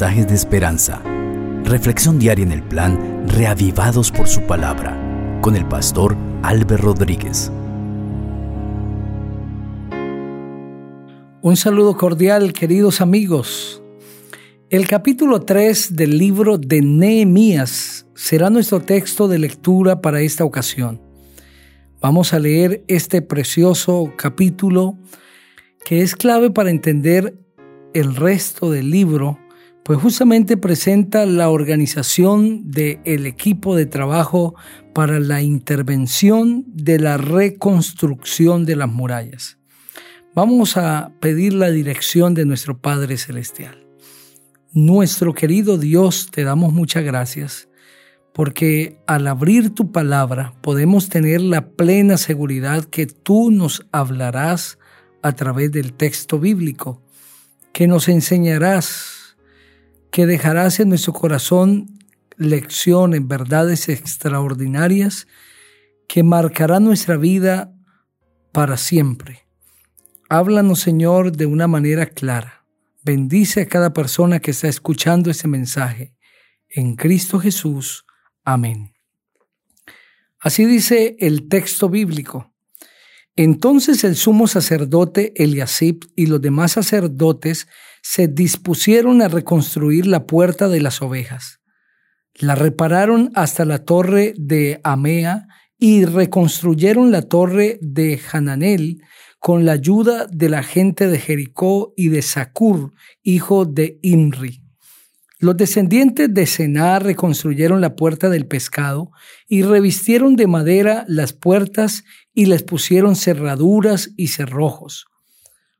de esperanza. Reflexión diaria en el plan Reavivados por su palabra con el pastor Álvaro Rodríguez. Un saludo cordial, queridos amigos. El capítulo 3 del libro de Nehemías será nuestro texto de lectura para esta ocasión. Vamos a leer este precioso capítulo que es clave para entender el resto del libro, pues justamente presenta la organización del equipo de trabajo para la intervención de la reconstrucción de las murallas. Vamos a pedir la dirección de nuestro Padre Celestial. Nuestro querido Dios, te damos muchas gracias porque al abrir tu palabra podemos tener la plena seguridad que tú nos hablarás a través del texto bíblico que nos enseñarás, que dejarás en nuestro corazón lecciones, verdades extraordinarias que marcarán nuestra vida para siempre. Háblanos, Señor, de una manera clara. Bendice a cada persona que está escuchando ese mensaje. En Cristo Jesús. Amén. Así dice el texto bíblico. Entonces el sumo sacerdote Eliasib y los demás sacerdotes se dispusieron a reconstruir la puerta de las ovejas. La repararon hasta la torre de Amea y reconstruyeron la torre de Hananel con la ayuda de la gente de Jericó y de Sacur, hijo de Imri. Los descendientes de Sená reconstruyeron la puerta del pescado y revistieron de madera las puertas y les pusieron cerraduras y cerrojos.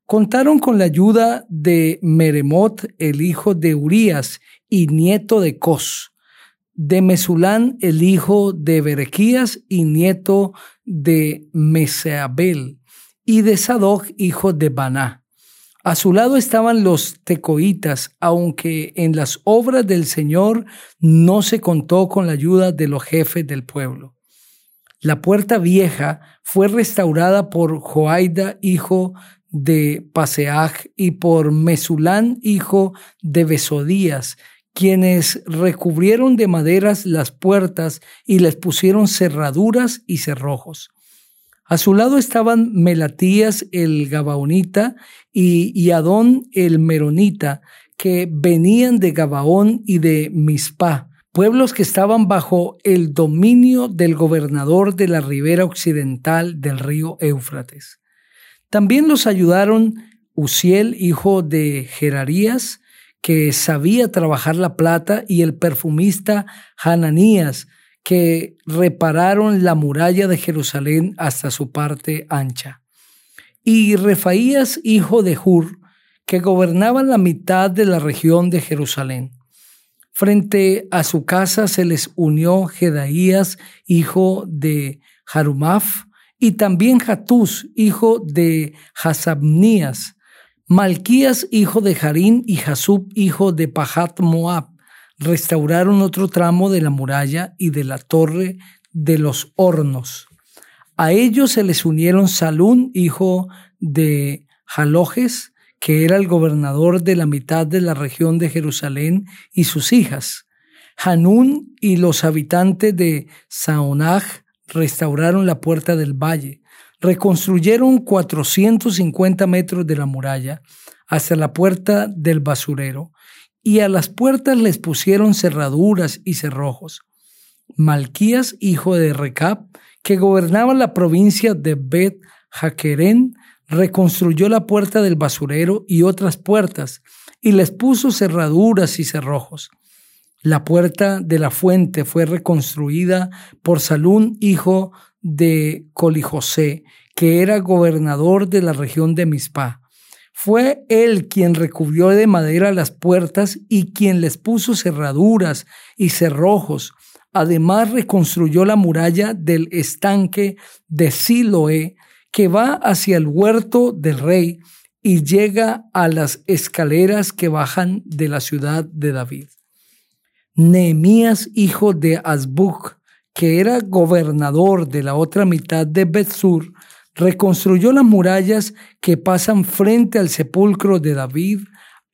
Contaron con la ayuda de Meremot, el hijo de Urías y nieto de Cos, de Mesulán, el hijo de Berequías y nieto de Meseabel, y de Sadoc, hijo de Baná a su lado estaban los tecoitas, aunque en las obras del Señor no se contó con la ayuda de los jefes del pueblo. La puerta vieja fue restaurada por Joaida, hijo de Paseaj, y por Mesulán, hijo de Besodías, quienes recubrieron de maderas las puertas y les pusieron cerraduras y cerrojos. A su lado estaban Melatías el Gabaonita y, Adón el Meronita, que venían de Gabaón y de Mispa, pueblos que estaban bajo el dominio del gobernador de la ribera occidental del río Éufrates. También los ayudaron Uziel, hijo de Gerarías, que sabía trabajar la plata, y el perfumista Hananías, que repararon la muralla de Jerusalén hasta su parte ancha. Y Refaías, hijo de Hur, que gobernaba la mitad de la región de Jerusalén. Frente a su casa se les unió Jedaías, hijo de Harumaf, y también Hatús, hijo de Hasabnías, Malquías, hijo de Harín, y Jasub, hijo de Pahat Moab, restauraron otro tramo de la muralla y de la torre de los hornos. A ellos se les unieron Salún, hijo de Jalojes, que era el gobernador de la mitad de la región de Jerusalén, y sus hijas. Hanún y los habitantes de Saonaj restauraron la puerta del valle, reconstruyeron 450 metros de la muralla hasta la puerta del basurero y a las puertas les pusieron cerraduras y cerrojos. Malquías, hijo de Recab, que gobernaba la provincia de Bet Jaquerén, reconstruyó la puerta del basurero y otras puertas, y les puso cerraduras y cerrojos. La puerta de la fuente fue reconstruida por Salún, hijo de Colijosé, que era gobernador de la región de Mizpah. Fue él quien recubrió de madera las puertas y quien les puso cerraduras y cerrojos. Además reconstruyó la muralla del estanque de Siloé que va hacia el huerto del rey y llega a las escaleras que bajan de la ciudad de David. Nehemías, hijo de Azbuk, que era gobernador de la otra mitad de Bethsur, reconstruyó las murallas que pasan frente al sepulcro de David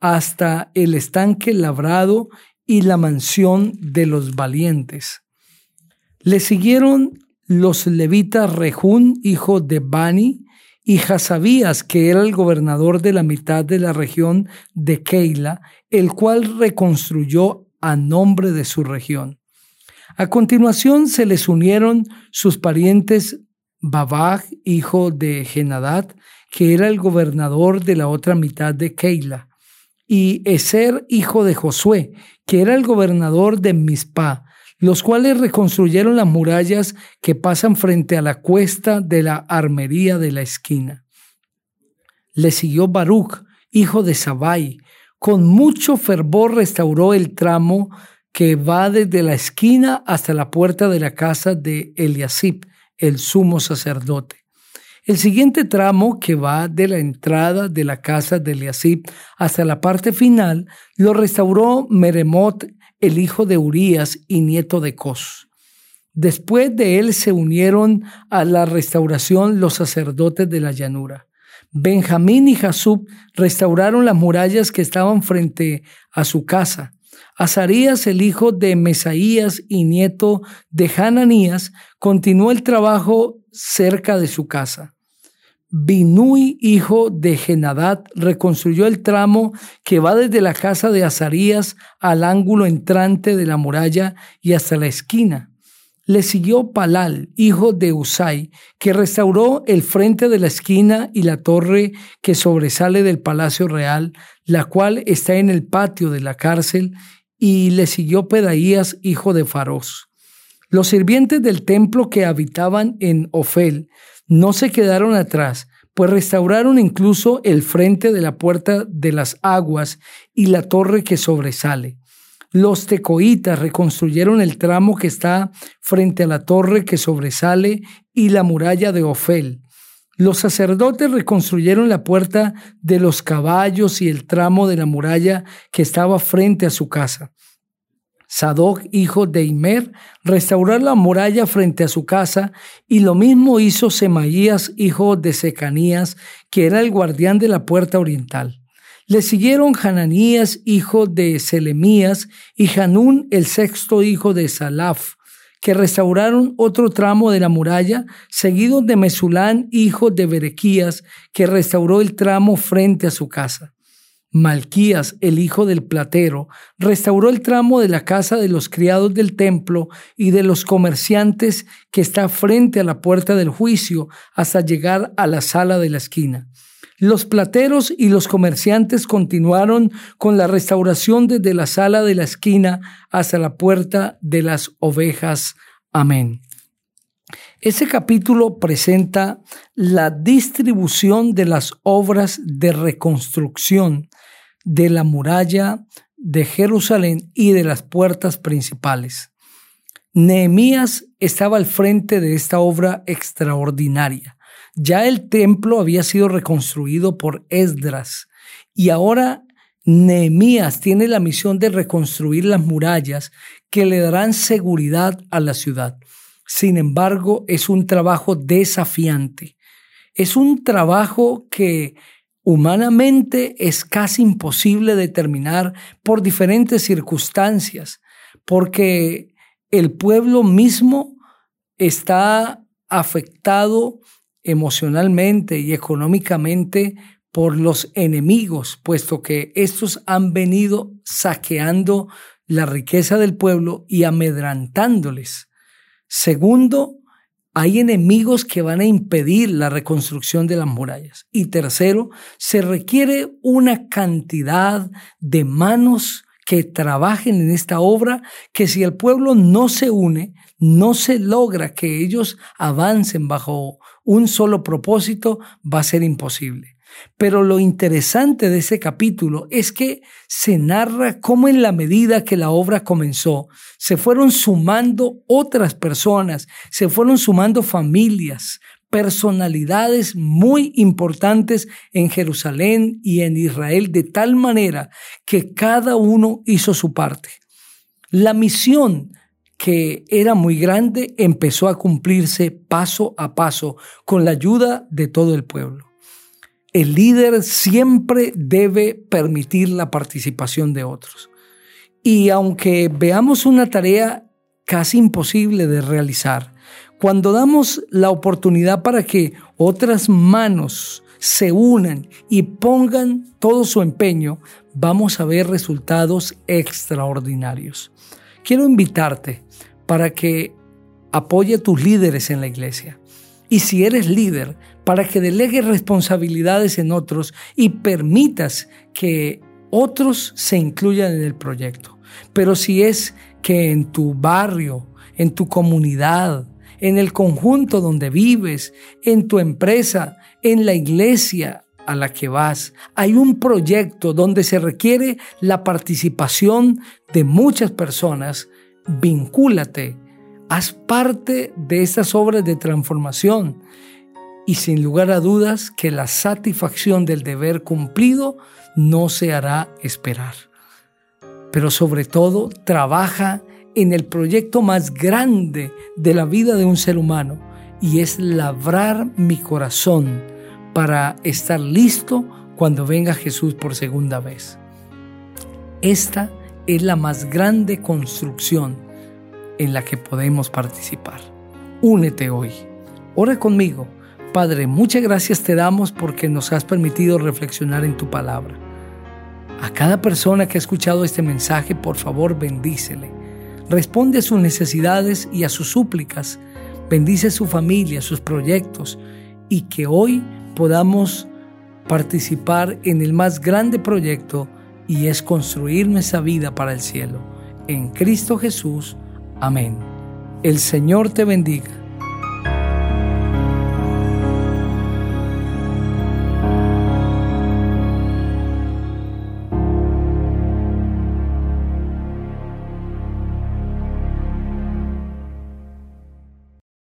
hasta el estanque labrado y la mansión de los valientes. Le siguieron los levitas Rejún, hijo de Bani, y Hasabías, que era el gobernador de la mitad de la región de Keila, el cual reconstruyó a nombre de su región. A continuación se les unieron sus parientes Babag, hijo de Genadad, que era el gobernador de la otra mitad de Keila, y Eser, hijo de Josué, que era el gobernador de Mizpah, los cuales reconstruyeron las murallas que pasan frente a la cuesta de la armería de la esquina. Le siguió Baruch, hijo de Sabai, con mucho fervor restauró el tramo que va desde la esquina hasta la puerta de la casa de Eliasib, el sumo sacerdote. El siguiente tramo, que va de la entrada de la casa de Eliasib hasta la parte final, lo restauró Meremot, el hijo de Urías y nieto de Cos. Después de él se unieron a la restauración los sacerdotes de la llanura. Benjamín y Jasub restauraron las murallas que estaban frente a su casa. Azarías, el hijo de Mesaías y nieto de Hananías, continuó el trabajo cerca de su casa. Binui, hijo de Genadad, reconstruyó el tramo que va desde la casa de Azarías al ángulo entrante de la muralla y hasta la esquina. Le siguió Palal, hijo de Usai, que restauró el frente de la esquina y la torre que sobresale del palacio real, la cual está en el patio de la cárcel, y le siguió Pedaías, hijo de Faros. Los sirvientes del templo que habitaban en Ofel no se quedaron atrás, pues restauraron incluso el frente de la puerta de las aguas y la torre que sobresale. Los tecoitas reconstruyeron el tramo que está frente a la torre que sobresale y la muralla de Ofel. Los sacerdotes reconstruyeron la puerta de los caballos y el tramo de la muralla que estaba frente a su casa. Sadoc, hijo de Imer, restauró la muralla frente a su casa, y lo mismo hizo Semaías, hijo de Secanías, que era el guardián de la puerta oriental. Le siguieron Hananías, hijo de Selemías, y Hanún, el sexto hijo de Salaf, que restauraron otro tramo de la muralla, seguido de Mesulán, hijo de Berequías, que restauró el tramo frente a su casa. Malquías, el hijo del platero, restauró el tramo de la casa de los criados del templo y de los comerciantes que está frente a la puerta del juicio hasta llegar a la sala de la esquina. Los plateros y los comerciantes continuaron con la restauración desde la sala de la esquina hasta la puerta de las ovejas. Amén. Ese capítulo presenta la distribución de las obras de reconstrucción de la muralla de Jerusalén y de las puertas principales. Nehemías estaba al frente de esta obra extraordinaria. Ya el templo había sido reconstruido por Esdras y ahora Nehemías tiene la misión de reconstruir las murallas que le darán seguridad a la ciudad. Sin embargo, es un trabajo desafiante. Es un trabajo que humanamente es casi imposible determinar por diferentes circunstancias, porque el pueblo mismo está afectado emocionalmente y económicamente por los enemigos, puesto que estos han venido saqueando la riqueza del pueblo y amedrantándoles. Segundo, hay enemigos que van a impedir la reconstrucción de las murallas. Y tercero, se requiere una cantidad de manos que trabajen en esta obra, que si el pueblo no se une, no se logra que ellos avancen bajo un solo propósito, va a ser imposible. Pero lo interesante de ese capítulo es que se narra cómo en la medida que la obra comenzó, se fueron sumando otras personas, se fueron sumando familias, personalidades muy importantes en Jerusalén y en Israel, de tal manera que cada uno hizo su parte. La misión que era muy grande, empezó a cumplirse paso a paso con la ayuda de todo el pueblo. El líder siempre debe permitir la participación de otros. Y aunque veamos una tarea casi imposible de realizar, cuando damos la oportunidad para que otras manos se unan y pongan todo su empeño, vamos a ver resultados extraordinarios. Quiero invitarte para que apoye a tus líderes en la iglesia. Y si eres líder, para que delegues responsabilidades en otros y permitas que otros se incluyan en el proyecto. Pero si es que en tu barrio, en tu comunidad, en el conjunto donde vives, en tu empresa, en la iglesia a la que vas, hay un proyecto donde se requiere la participación de muchas personas, vincúlate, haz parte de estas obras de transformación. Y sin lugar a dudas que la satisfacción del deber cumplido no se hará esperar. Pero sobre todo trabaja en el proyecto más grande de la vida de un ser humano y es labrar mi corazón para estar listo cuando venga Jesús por segunda vez. Esta es la más grande construcción en la que podemos participar. Únete hoy. Ora conmigo Padre, muchas gracias te damos porque nos has permitido reflexionar en tu palabra. A cada persona que ha escuchado este mensaje, por favor, bendícele. Responde a sus necesidades y a sus súplicas. Bendice su familia, sus proyectos y que hoy podamos participar en el más grande proyecto y es construir nuestra vida para el cielo. En Cristo Jesús. Amén. El Señor te bendiga